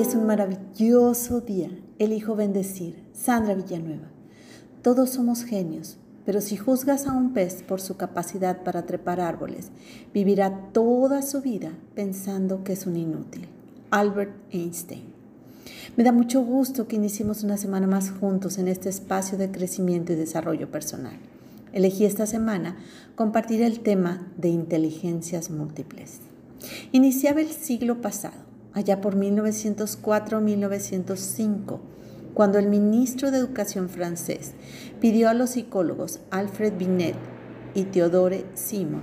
Es un maravilloso día. Elijo bendecir. Sandra Villanueva. Todos somos genios, pero si juzgas a un pez por su capacidad para trepar árboles, vivirá toda su vida pensando que es un inútil. Albert Einstein. Me da mucho gusto que iniciemos una semana más juntos en este espacio de crecimiento y desarrollo personal. Elegí esta semana compartir el tema de inteligencias múltiples. Iniciaba el siglo pasado, allá por 1904-1905, cuando el ministro de Educación francés pidió a los psicólogos Alfred Binet y Theodore Simon,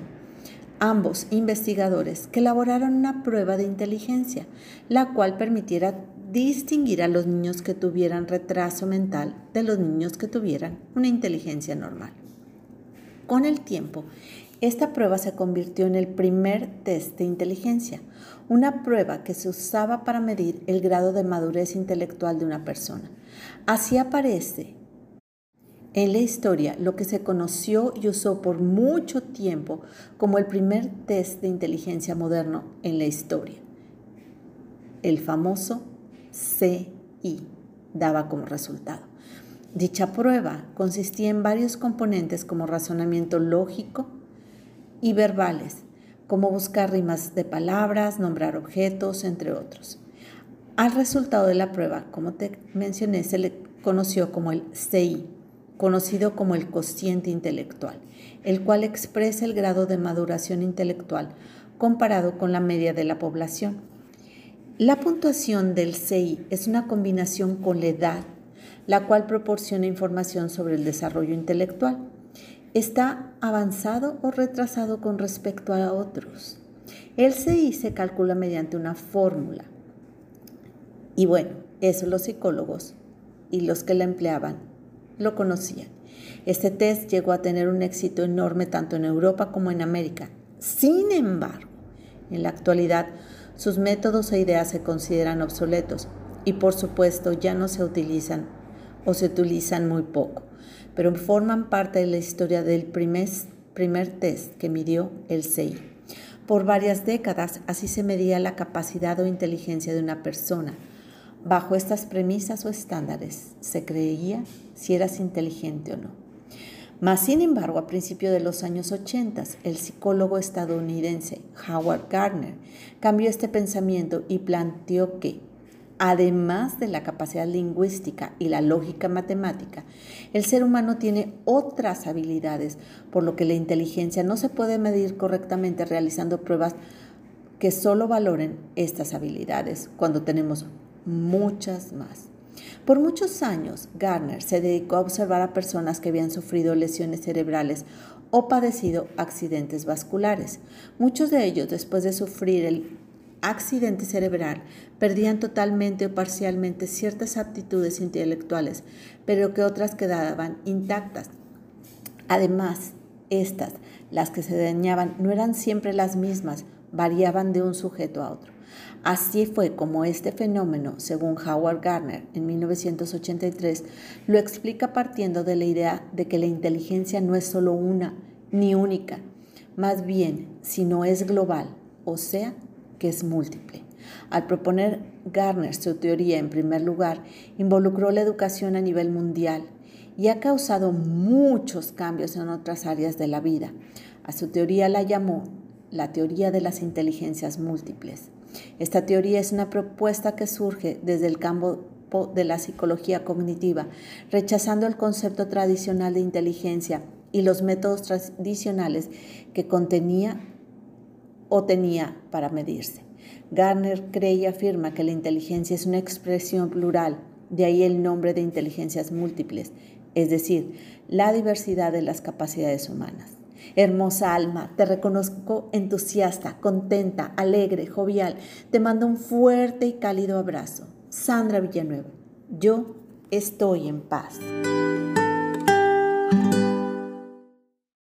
ambos investigadores, que elaboraran una prueba de inteligencia, la cual permitiera distinguir a los niños que tuvieran retraso mental de los niños que tuvieran una inteligencia normal. Con el tiempo, esta prueba se convirtió en el primer test de inteligencia, una prueba que se usaba para medir el grado de madurez intelectual de una persona. Así aparece en la historia lo que se conoció y usó por mucho tiempo como el primer test de inteligencia moderno en la historia, el famoso CI, daba como resultado. Dicha prueba consistía en varios componentes como razonamiento lógico y verbales, como buscar rimas de palabras, nombrar objetos, entre otros. Al resultado de la prueba, como te mencioné, se le conoció como el CI, conocido como el cociente intelectual, el cual expresa el grado de maduración intelectual comparado con la media de la población. La puntuación del CI es una combinación con la edad la cual proporciona información sobre el desarrollo intelectual. Está avanzado o retrasado con respecto a otros. El CI se calcula mediante una fórmula. Y bueno, eso los psicólogos y los que la empleaban lo conocían. Este test llegó a tener un éxito enorme tanto en Europa como en América. Sin embargo, en la actualidad sus métodos e ideas se consideran obsoletos y por supuesto ya no se utilizan o se utilizan muy poco, pero forman parte de la historia del primer, primer test que midió el CI. Por varias décadas así se medía la capacidad o inteligencia de una persona. Bajo estas premisas o estándares se creía si eras inteligente o no. Mas, sin embargo, a principios de los años 80, el psicólogo estadounidense Howard Gardner cambió este pensamiento y planteó que Además de la capacidad lingüística y la lógica matemática, el ser humano tiene otras habilidades, por lo que la inteligencia no se puede medir correctamente realizando pruebas que solo valoren estas habilidades cuando tenemos muchas más. Por muchos años, Garner se dedicó a observar a personas que habían sufrido lesiones cerebrales o padecido accidentes vasculares. Muchos de ellos, después de sufrir el accidente cerebral perdían totalmente o parcialmente ciertas aptitudes intelectuales, pero que otras quedaban intactas. Además, estas, las que se dañaban, no eran siempre las mismas, variaban de un sujeto a otro. Así fue como este fenómeno, según Howard Gardner en 1983, lo explica partiendo de la idea de que la inteligencia no es solo una ni única, más bien, sino es global, o sea, que es múltiple. Al proponer Garner su teoría en primer lugar, involucró la educación a nivel mundial y ha causado muchos cambios en otras áreas de la vida. A su teoría la llamó la teoría de las inteligencias múltiples. Esta teoría es una propuesta que surge desde el campo de la psicología cognitiva, rechazando el concepto tradicional de inteligencia y los métodos tradicionales que contenía o tenía para medirse. Garner cree y afirma que la inteligencia es una expresión plural, de ahí el nombre de inteligencias múltiples, es decir, la diversidad de las capacidades humanas. Hermosa alma, te reconozco entusiasta, contenta, alegre, jovial. Te mando un fuerte y cálido abrazo. Sandra Villanueva, yo estoy en paz.